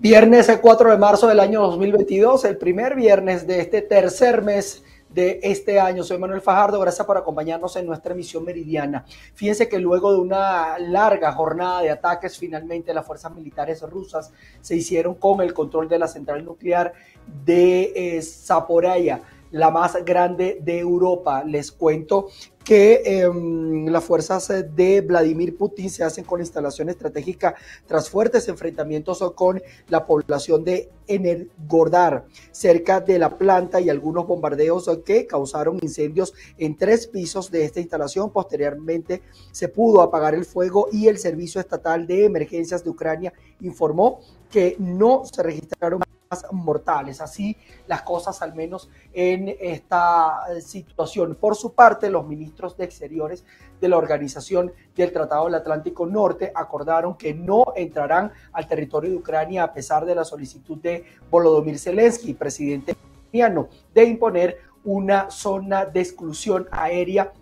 Viernes 4 de marzo del año 2022, el primer viernes de este tercer mes de este año. Soy Manuel Fajardo, gracias por acompañarnos en nuestra emisión meridiana. Fíjense que luego de una larga jornada de ataques, finalmente las fuerzas militares rusas se hicieron con el control de la central nuclear de eh, Zaporaya la más grande de Europa. Les cuento que em, las fuerzas de Vladimir Putin se hacen con instalación estratégica tras fuertes enfrentamientos con la población de Energordar, cerca de la planta y algunos bombardeos que causaron incendios en tres pisos de esta instalación. Posteriormente se pudo apagar el fuego y el Servicio Estatal de Emergencias de Ucrania informó que no se registraron mortales. Así las cosas al menos en esta eh, situación. Por su parte, los ministros de Exteriores de la Organización del Tratado del Atlántico Norte acordaron que no entrarán al territorio de Ucrania a pesar de la solicitud de Volodymyr Zelensky, presidente ucraniano, de imponer una zona de exclusión aérea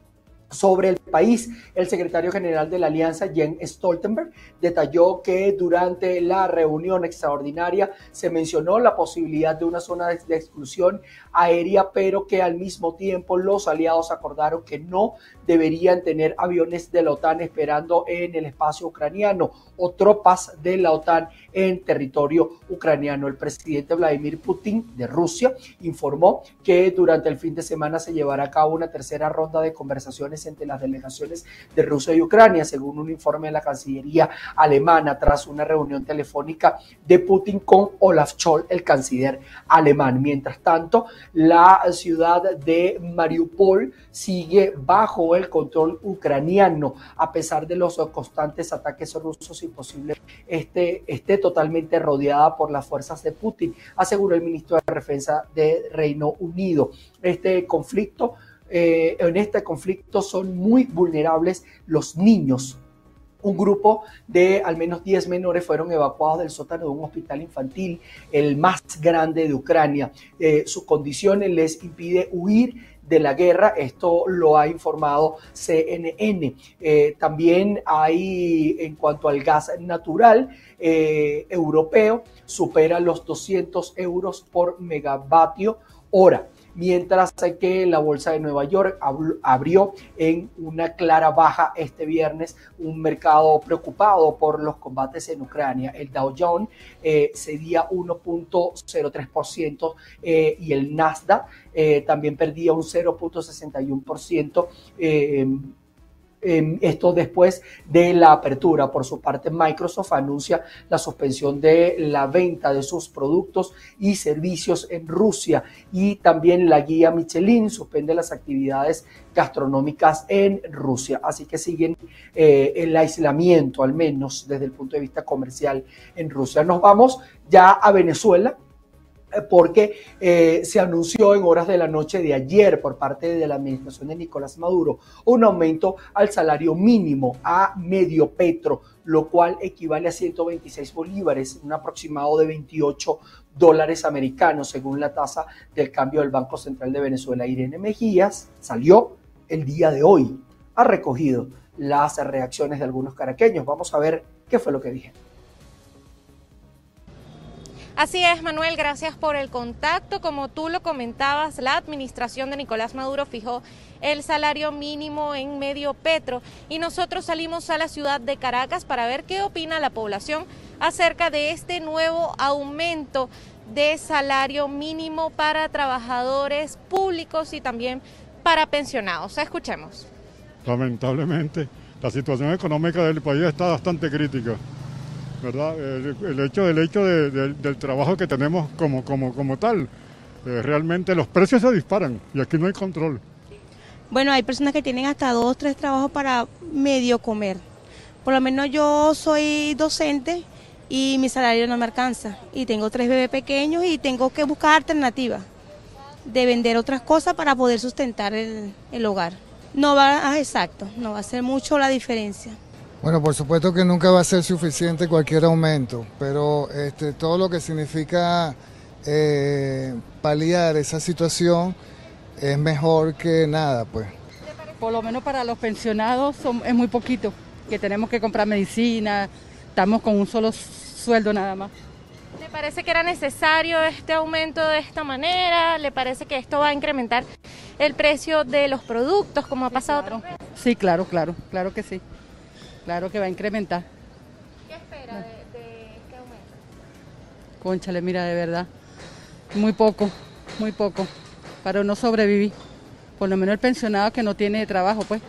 sobre el país. El secretario general de la Alianza, Jens Stoltenberg, detalló que durante la reunión extraordinaria se mencionó la posibilidad de una zona de, exclusión aérea, pero que al mismo tiempo los aliados acordaron que no deberían tener aviones de la OTAN esperando en el espacio ucraniano o tropas de la OTAN en territorio ucraniano. El presidente Vladimir Putin de Rusia informó que durante el fin de semana se llevará a cabo una tercera ronda de conversaciones entre las delegaciones de Rusia y Ucrania, según un informe de la Cancillería alemana, tras una reunión telefónica de Putin con Olaf Scholz, el canciller alemán. Mientras tanto, la ciudad de Mariupol sigue bajo el control ucraniano, a pesar de los constantes ataques rusos y posible este, totalmente rodeada por las fuerzas de Putin, aseguró el ministro de Defensa de Reino Unido. Este conflicto eh, en este conflicto son muy vulnerables los niños. Un grupo de al menos 10 menores fueron evacuados del sótano de un hospital infantil, el más grande de Ucrania. Eh, su condición les impide huir de la guerra. Esto lo ha informado CNN. Eh, también hay, en cuanto al gas natural europeo, supera los 200 euros por megavatio hora mientras que la Bolsa de Nueva York abrió en una clara baja este viernes, un mercado preocupado por los combates en Ucrania. El Dow Jones eh, cedía 1.03% eh, y el Nasdaq eh, también perdía un 0.61%. Esto después de la apertura. Por su parte, Microsoft anuncia la suspensión de la venta de sus productos y servicios en Rusia y también la guía Michelin suspende las actividades gastronómicas en Rusia. Así que siguen eh, el aislamiento, al menos desde el punto de vista comercial en Rusia. Nos vamos ya a Venezuela porque eh, se anunció en horas de la noche de ayer por parte de la administración de Nicolás Maduro un aumento al salario mínimo a medio petro, lo cual equivale a 126 bolívares, un aproximado de 28 dólares americanos, según la tasa del cambio del Banco Central de Venezuela. Irene Mejías salió el día de hoy, ha recogido las reacciones de algunos caraqueños. Vamos a ver qué fue lo que dijeron. Así es, Manuel, gracias por el contacto. Como tú lo comentabas, la administración de Nicolás Maduro fijó el salario mínimo en medio petro y nosotros salimos a la ciudad de Caracas para ver qué opina la población acerca de este nuevo aumento de salario mínimo para trabajadores públicos y también para pensionados. Escuchemos. Lamentablemente, la situación económica del país está bastante crítica. ¿Verdad? El, hecho, el hecho del trabajo que tenemos como, como, como tal, eh, realmente los precios se disparan y aquí no hay control. Bueno, hay personas que tienen hasta dos, tres trabajos para medio comer. Por lo menos yo soy docente y mi salario no me alcanza. Y tengo tres bebés pequeños y tengo que buscar alternativas de vender otras cosas para poder sustentar el, el hogar. No va, ah, exacto, no va a ser mucho la diferencia. Bueno, por supuesto que nunca va a ser suficiente cualquier aumento, pero este, todo lo que significa eh, paliar esa situación es mejor que nada, pues. Por lo menos para los pensionados es muy poquito, que tenemos que comprar medicina, estamos con un solo sueldo nada más. ¿Le parece que era necesario este aumento de esta manera? ¿Le parece que esto va a incrementar el precio de los productos como ha pasado claro. Sí, claro, claro, claro que sí. Claro que va a incrementar. ¿Qué espera de, de este aumento? Conchale, mira, de verdad. Muy poco, muy poco. Para no sobrevivir. Por lo menos el pensionado que no tiene trabajo, pues.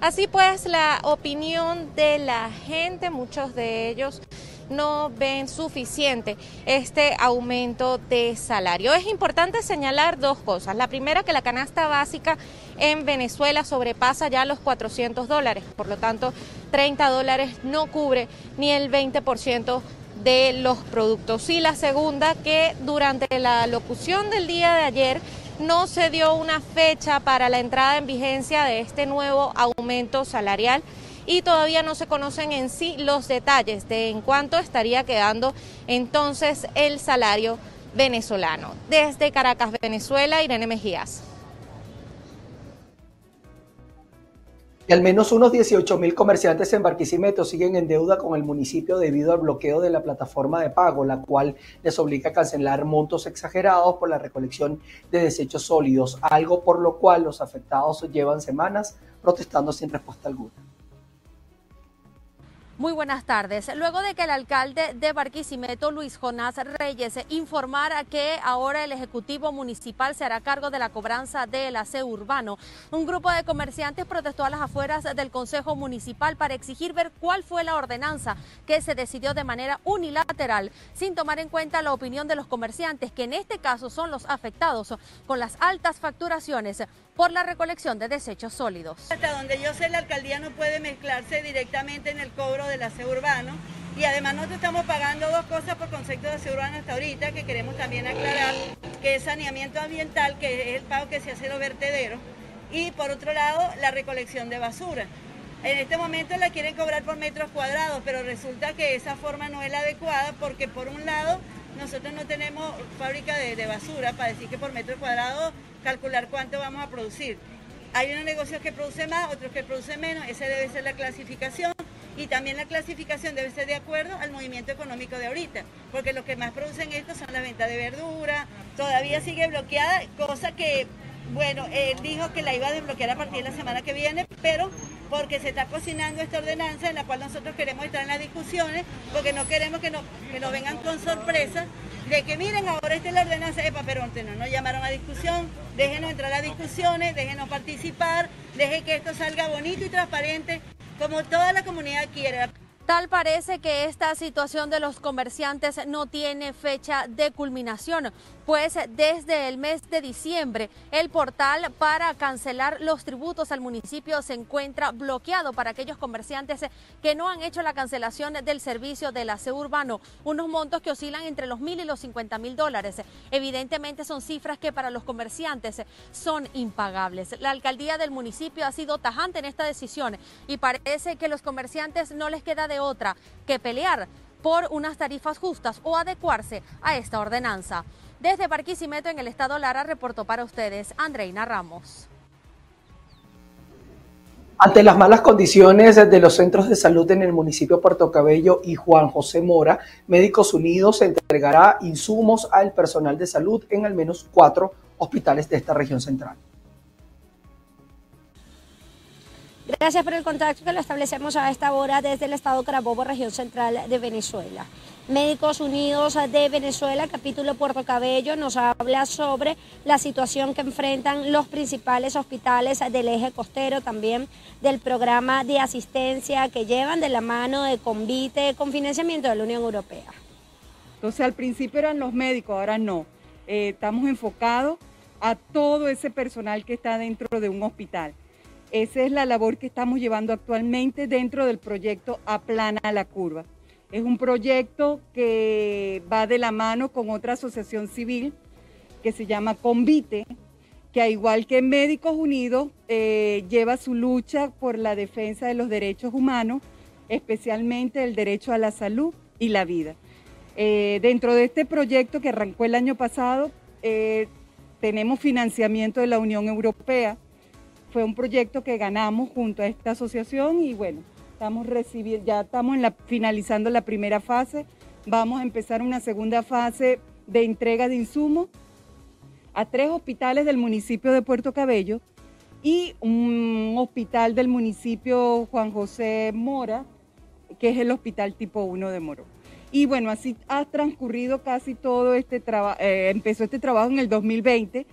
Así pues, la opinión de la gente, muchos de ellos no ven suficiente este aumento de salario. Es importante señalar dos cosas. La primera, que la canasta básica en Venezuela sobrepasa ya los 400 dólares, por lo tanto 30 dólares no cubre ni el 20% de los productos. Y la segunda, que durante la locución del día de ayer no se dio una fecha para la entrada en vigencia de este nuevo aumento salarial y todavía no se conocen en sí los detalles de en cuánto estaría quedando entonces el salario venezolano. Desde Caracas, Venezuela, Irene Mejías. Y al menos unos 18 mil comerciantes en Barquisimeto siguen en deuda con el municipio debido al bloqueo de la plataforma de pago, la cual les obliga a cancelar montos exagerados por la recolección de desechos sólidos, algo por lo cual los afectados llevan semanas protestando sin respuesta alguna. Muy buenas tardes. Luego de que el alcalde de Barquisimeto, Luis Jonás Reyes, informara que ahora el Ejecutivo Municipal se hará cargo de la cobranza del aseo urbano, un grupo de comerciantes protestó a las afueras del Consejo Municipal para exigir ver cuál fue la ordenanza que se decidió de manera unilateral, sin tomar en cuenta la opinión de los comerciantes, que en este caso son los afectados con las altas facturaciones por la recolección de desechos sólidos. Hasta donde yo sé, la alcaldía no puede mezclarse directamente en el del aseo urbano y además nosotros estamos pagando dos cosas por concepto de aseo urbano hasta ahorita que queremos también aclarar, que es saneamiento ambiental, que es el pago que se hace los vertederos, y por otro lado la recolección de basura. En este momento la quieren cobrar por metros cuadrados, pero resulta que esa forma no es la adecuada porque por un lado nosotros no tenemos fábrica de, de basura para decir que por metro cuadrado calcular cuánto vamos a producir. Hay unos negocios que producen más, otros que producen menos, esa debe ser la clasificación y también la clasificación debe ser de acuerdo al movimiento económico de ahorita, porque lo que más producen esto son la venta de verdura, todavía sigue bloqueada, cosa que, bueno, él dijo que la iba a desbloquear a partir de la semana que viene, pero porque se está cocinando esta ordenanza en la cual nosotros queremos estar en las discusiones, porque no queremos que, no, que nos vengan con sorpresas de que miren, ahora esta es la ordenanza, epa, pero no nos llamaron a discusión, déjenos entrar a las discusiones, déjenos participar, deje que esto salga bonito y transparente, como toda la comunidad quiere. Tal parece que esta situación de los comerciantes no tiene fecha de culminación, pues desde el mes de diciembre el portal para cancelar los tributos al municipio se encuentra bloqueado para aquellos comerciantes que no han hecho la cancelación del servicio del aseo urbano, unos montos que oscilan entre los mil y los cincuenta mil dólares. Evidentemente son cifras que para los comerciantes son impagables. La alcaldía del municipio ha sido tajante en esta decisión y parece que los comerciantes no les queda de otra que pelear por unas tarifas justas o adecuarse a esta ordenanza. Desde Barquisimeto, en el estado Lara, reportó para ustedes Andreina Ramos. Ante las malas condiciones de los centros de salud en el municipio de Puerto Cabello y Juan José Mora, Médicos Unidos entregará insumos al personal de salud en al menos cuatro hospitales de esta región central. Gracias por el contacto que lo establecemos a esta hora desde el estado Carabobo, región central de Venezuela. Médicos Unidos de Venezuela, capítulo Puerto Cabello, nos habla sobre la situación que enfrentan los principales hospitales del eje costero, también del programa de asistencia que llevan de la mano de Convite con financiamiento de la Unión Europea. Entonces al principio eran los médicos, ahora no. Eh, estamos enfocados a todo ese personal que está dentro de un hospital. Esa es la labor que estamos llevando actualmente dentro del proyecto Aplana la Curva. Es un proyecto que va de la mano con otra asociación civil que se llama Convite, que al igual que Médicos Unidos eh, lleva su lucha por la defensa de los derechos humanos, especialmente el derecho a la salud y la vida. Eh, dentro de este proyecto que arrancó el año pasado, eh, tenemos financiamiento de la Unión Europea, fue un proyecto que ganamos junto a esta asociación y bueno, estamos recibiendo, ya estamos en la, finalizando la primera fase vamos a empezar una segunda fase de entrega de insumos a tres hospitales del municipio de Puerto Cabello y un hospital del municipio Juan José Mora, que es el hospital tipo 1 de Moro. Y bueno, así ha transcurrido casi todo este trabajo, eh, empezó este trabajo en el 2020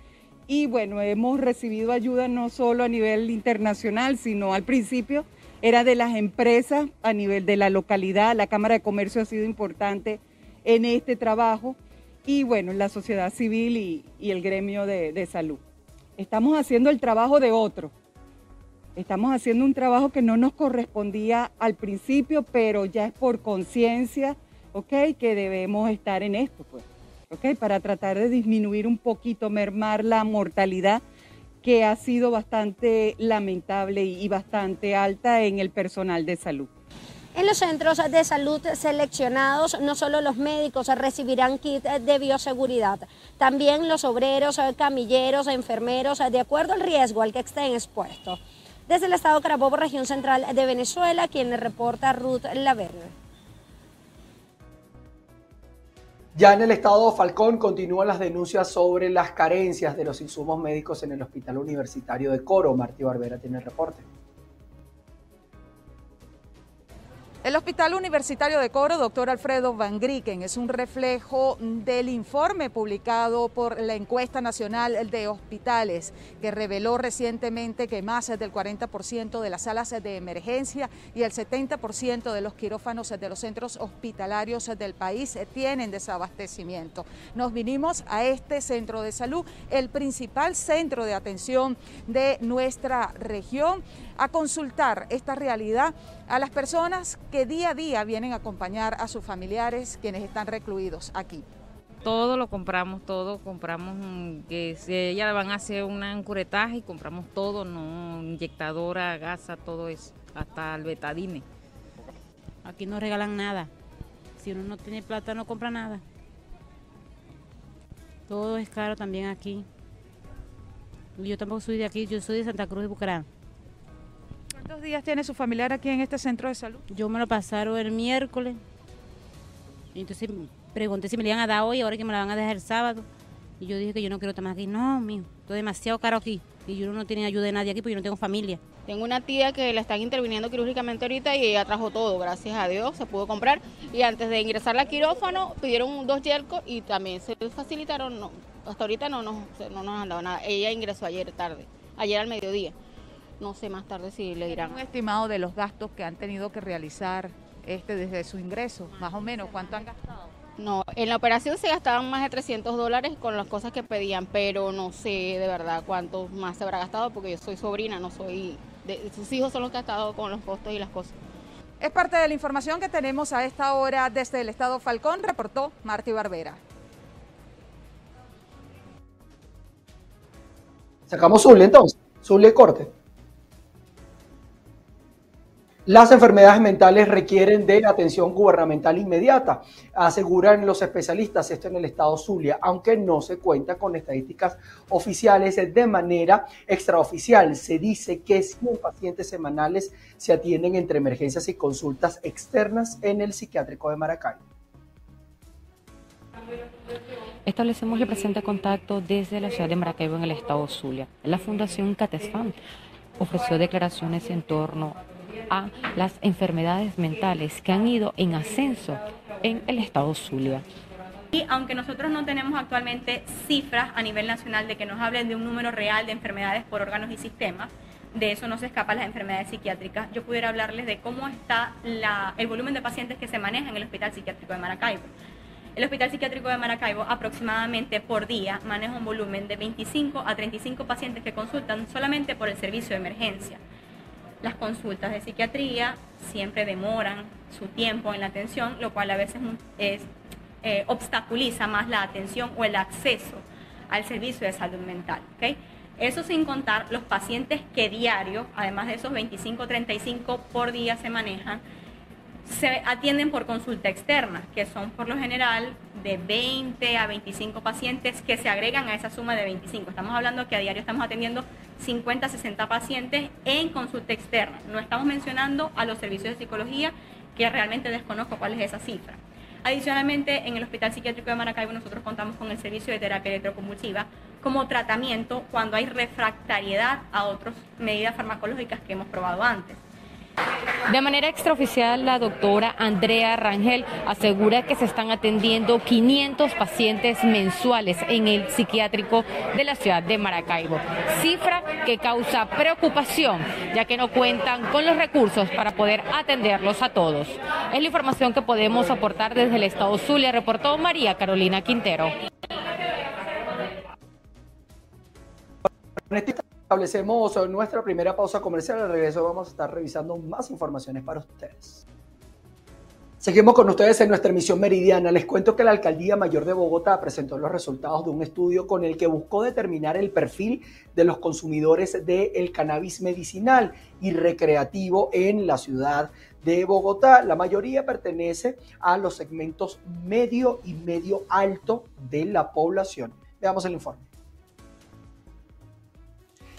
y bueno, hemos recibido ayuda no solo a nivel internacional, sino al principio era de las empresas a nivel de la localidad, la Cámara de Comercio ha sido importante en este trabajo y bueno, la sociedad civil y, el gremio de, de salud. Estamos haciendo el trabajo de otro. Estamos haciendo un trabajo que no nos correspondía al principio, pero ya es por conciencia, ¿ok? Que debemos estar en esto, pues. Para tratar de disminuir un poquito, mermar la mortalidad que ha sido bastante lamentable y bastante alta en el personal de salud. En los centros de salud seleccionados, no solo los médicos recibirán kit de bioseguridad, también los obreros, camilleros, enfermeros, de acuerdo al riesgo al que estén expuestos. Desde el estado Carabobo, región central de Venezuela, quien reporta Ruth Laverne. Ya en el estado Falcón continúan las denuncias sobre las carencias de los insumos médicos en el Hospital Universitario de Coro. Martí Barbera tiene el reporte. El Hospital Universitario de Coro, doctor Alfredo Van Grieken, es un reflejo del informe publicado por la encuesta nacional de hospitales, que reveló recientemente que más del 40% de las salas de emergencia y el 70% de los quirófanos de los centros hospitalarios del país tienen desabastecimiento. Nos vinimos a este centro de salud, el principal centro de atención de nuestra región, a consultar esta realidad a las personas que día a día vienen a acompañar a sus familiares quienes están recluidos aquí. Todo lo compramos, todo compramos, mm, que si ella van a hacer un curetaje y compramos todo, no inyectadora, gasa, todo eso, hasta el betadine. Aquí no regalan nada. Si uno no tiene plata no compra nada. Todo es caro también aquí. Yo tampoco soy de aquí, yo soy de Santa Cruz de Bucaramanga. ¿Cuántos días tiene su familiar aquí en este centro de salud? Yo me lo pasaron el miércoles. entonces pregunté si me lo iban a dar hoy, ahora que me la van a dejar el sábado. Y yo dije que yo no quiero estar más aquí. No, mío, esto es demasiado caro aquí. Y yo no tengo ayuda de nadie aquí porque yo no tengo familia. Tengo una tía que la están interviniendo quirúrgicamente ahorita y ella trajo todo, gracias a Dios, se pudo comprar. Y antes de ingresar al quirófano pidieron dos yercos y también se facilitaron. No, hasta ahorita no, no, no nos han dado nada. Ella ingresó ayer tarde, ayer al mediodía. No sé más tarde si le dirán. Un estimado de los gastos que han tenido que realizar este desde su ingreso, más o menos, ¿cuánto han gastado? No, en la operación se gastaban más de 300 dólares con las cosas que pedían, pero no sé de verdad cuánto más se habrá gastado porque yo soy sobrina, no soy... De, sus hijos son los que han estado con los costos y las cosas. Es parte de la información que tenemos a esta hora desde el estado Falcón, reportó Marty Barbera. Sacamos Zulia entonces, Zulia corte. Las enfermedades mentales requieren de atención gubernamental inmediata, aseguran los especialistas, esto en el estado Zulia, aunque no se cuenta con estadísticas oficiales de manera extraoficial. Se dice que 100 pacientes semanales se atienden entre emergencias y consultas externas en el psiquiátrico de Maracay. Establecemos el presente contacto desde la ciudad de Maracaibo en el estado Zulia. La Fundación Catesfam ofreció declaraciones en torno a las enfermedades mentales que han ido en ascenso en el estado Zulia. Y aunque nosotros no tenemos actualmente cifras a nivel nacional de que nos hablen de un número real de enfermedades por órganos y sistemas, de eso no se escapan las enfermedades psiquiátricas, yo pudiera hablarles de cómo está el volumen de pacientes que se maneja en el Hospital Psiquiátrico de Maracaibo. El Hospital Psiquiátrico de Maracaibo aproximadamente por día maneja un volumen de 25 a 35 pacientes que consultan solamente por el servicio de emergencia. Las consultas de psiquiatría siempre demoran su tiempo en la atención, lo cual a veces es, eh, obstaculiza más la atención o el acceso al servicio de salud mental. Eso sin contar los pacientes que diario, además de esos 25-35 por día se manejan, se atienden por consulta externa, que son por lo general de 20 a 25 pacientes que se agregan a esa suma de 25. Estamos hablando que a diario estamos atendiendo 50 a 60 pacientes en consulta externa. No estamos mencionando a los servicios de psicología, que realmente desconozco cuál es esa cifra. Adicionalmente, en el Hospital Psiquiátrico de Maracaibo nosotros contamos con el servicio de terapia electroconvulsiva como tratamiento cuando hay refractariedad a otras medidas farmacológicas que hemos probado antes. De manera extraoficial, la doctora Andrea Rangel asegura que se están atendiendo 500 pacientes mensuales en el psiquiátrico de la ciudad de Maracaibo, cifra que causa preocupación ya que no cuentan con los recursos para poder atenderlos a todos. Es la información que podemos aportar desde el estado Zulia, reportó María Carolina Quintero. Establecemos nuestra primera pausa comercial. Al regreso vamos a estar revisando más informaciones para ustedes. Seguimos con ustedes en nuestra emisión meridiana. Les cuento que la Alcaldía Mayor de Bogotá presentó los resultados de un estudio con el que buscó determinar el perfil de los consumidores del cannabis medicinal y recreativo en la ciudad de Bogotá. La mayoría pertenece a los segmentos medio y medio alto de la población. Veamos el informe.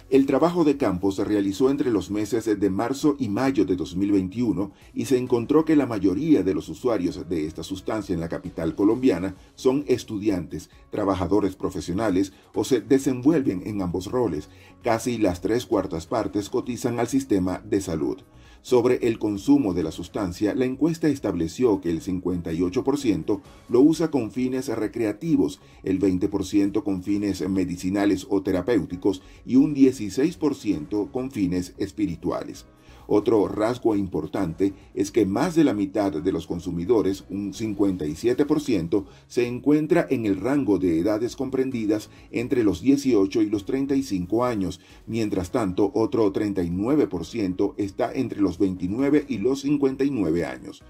El trabajo de campo se realizó entre los meses de marzo y mayo de 2021 y se encontró que la mayoría de los usuarios de esta sustancia en la capital colombiana son estudiantes, trabajadores profesionales o se desenvuelven en ambos roles. Casi las tres cuartas partes cotizan al sistema de salud. Sobre el consumo de la sustancia, la encuesta estableció que el 58% lo usa con fines recreativos, el 20% con fines medicinales o terapéuticos y un 16% con fines espirituales. Otro rasgo importante es que más de la mitad de los consumidores, un 57%, se encuentra en el rango de edades comprendidas entre los 18 y los 35 años, mientras tanto otro 39% está entre los 29 y los 59 años.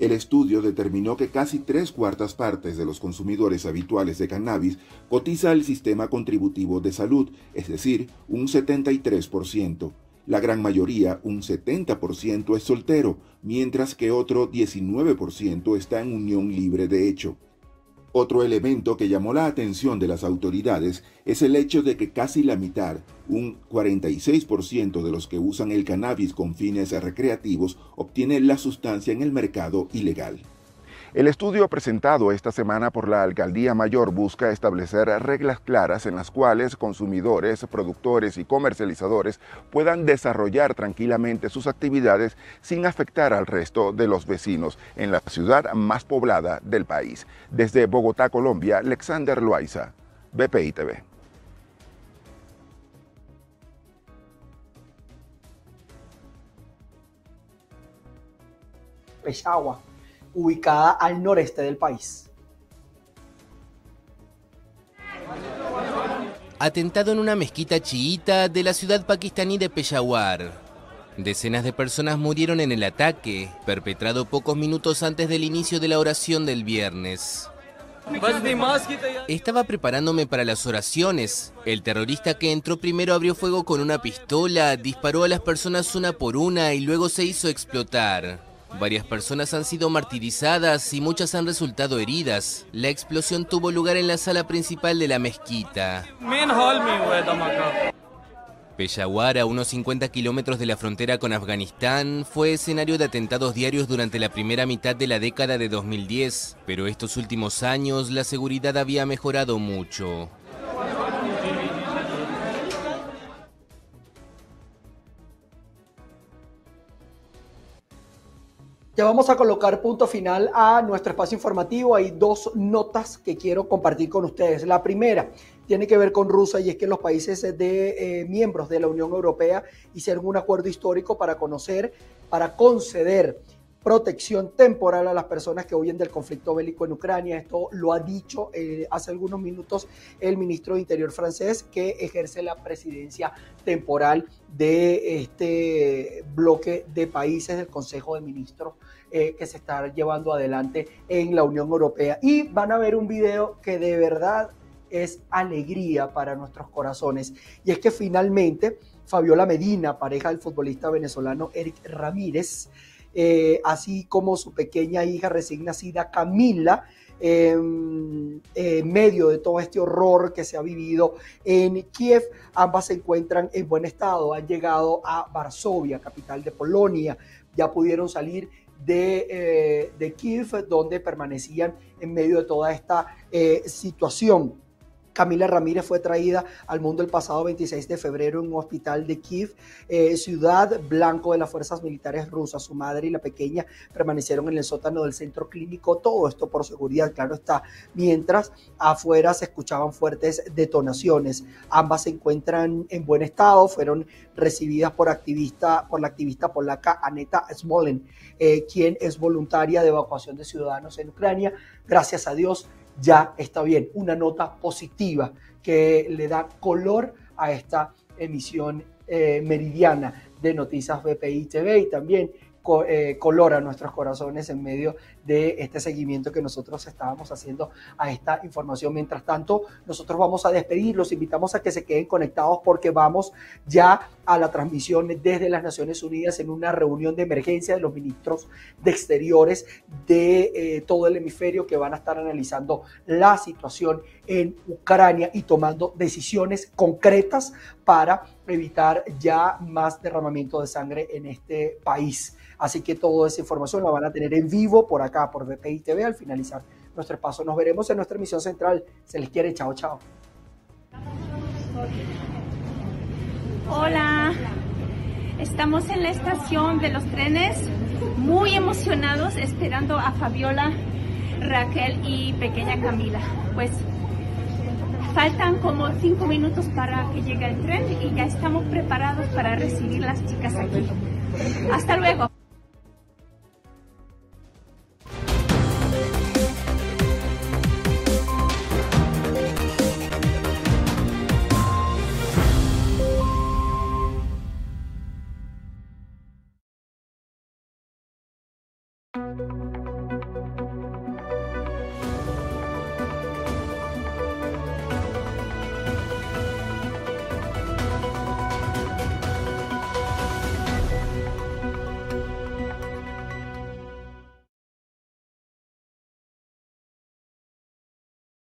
El estudio determinó que casi tres cuartas partes de los consumidores habituales de cannabis cotiza al sistema contributivo de salud, es decir, un 73%. La gran mayoría, un 70%, es soltero, mientras que otro 19% está en unión libre de hecho. Otro elemento que llamó la atención de las autoridades es el hecho de que casi la mitad, un 46% de los que usan el cannabis con fines recreativos, obtienen la sustancia en el mercado ilegal. El estudio presentado esta semana por la Alcaldía Mayor busca establecer reglas claras en las cuales consumidores, productores y comercializadores puedan desarrollar tranquilamente sus actividades sin afectar al resto de los vecinos en la ciudad más poblada del país. Desde Bogotá, Colombia, Alexander Loaiza, BPI TV. Peshawar ubicada al noreste del país. Atentado en una mezquita chiita de la ciudad pakistaní de Peshawar. Decenas de personas murieron en el ataque, perpetrado pocos minutos antes del inicio de la oración del viernes. Estaba preparándome para las oraciones. El terrorista que entró primero abrió fuego con una pistola, disparó a las personas una por una y luego se hizo explotar. Varias personas han sido martirizadas y muchas han resultado heridas. La explosión tuvo lugar en la sala principal de la mezquita. Peshawar, a unos 50 kilómetros de la frontera con Afganistán, fue escenario de atentados diarios durante la primera mitad de la década de 2010, pero estos últimos años la seguridad había mejorado mucho. Ya vamos a colocar punto final a nuestro espacio informativo. Hay dos notas que quiero compartir con ustedes. La primera tiene que ver con Rusia y es que los países de eh, miembros de la Unión Europea hicieron un acuerdo histórico para conocer, para conceder protección temporal a las personas que huyen del conflicto bélico en Ucrania. Esto lo ha dicho eh, hace algunos minutos el ministro de Interior francés que ejerce la presidencia temporal de este bloque de países del Consejo de Ministros eh, que se está llevando adelante en la Unión Europea. Y van a ver un video que de verdad es alegría para nuestros corazones. Y es que finalmente Fabiola Medina, pareja del futbolista venezolano Eric Ramírez, eh, así como su pequeña hija recién nacida Camila, en medio de todo este horror que se ha vivido en Kiev. Ambas se encuentran en buen estado, han llegado a Varsovia, capital de Polonia, ya pudieron salir de, eh, de Kiev, donde permanecían en medio de toda esta eh, situación. Camila Ramírez fue traída al mundo el pasado 26 de febrero en un hospital de Kiev, eh, ciudad blanco de las fuerzas militares rusas. Su madre y la pequeña permanecieron en el sótano del centro clínico. Todo esto por seguridad, claro está. Mientras afuera se escuchaban fuertes detonaciones. Ambas se encuentran en buen estado. Fueron recibidas por, activista, por la activista polaca Aneta Smolen, eh, quien es voluntaria de evacuación de ciudadanos en Ucrania. Gracias a Dios ya está bien. Una nota positiva que le da color a esta emisión eh, meridiana de Noticias BPI TV y también eh, color a nuestros corazones en medio de este seguimiento que nosotros estábamos haciendo a esta información. Mientras tanto, nosotros vamos a despedir, los invitamos a que se queden conectados porque vamos ya a la transmisión desde las Naciones Unidas en una reunión de emergencia de los ministros de Exteriores de eh, todo el hemisferio que van a estar analizando la situación en Ucrania y tomando decisiones concretas para evitar ya más derramamiento de sangre en este país. Así que toda esa información la van a tener en vivo por acá, por BPI TV, al finalizar nuestro espacio. Nos veremos en nuestra emisión central. Se les quiere. Chao, chao. Hola. Estamos en la estación de los trenes, muy emocionados, esperando a Fabiola, Raquel y pequeña Camila. Pues faltan como cinco minutos para que llegue el tren y ya estamos preparados para recibir las chicas aquí. Hasta luego.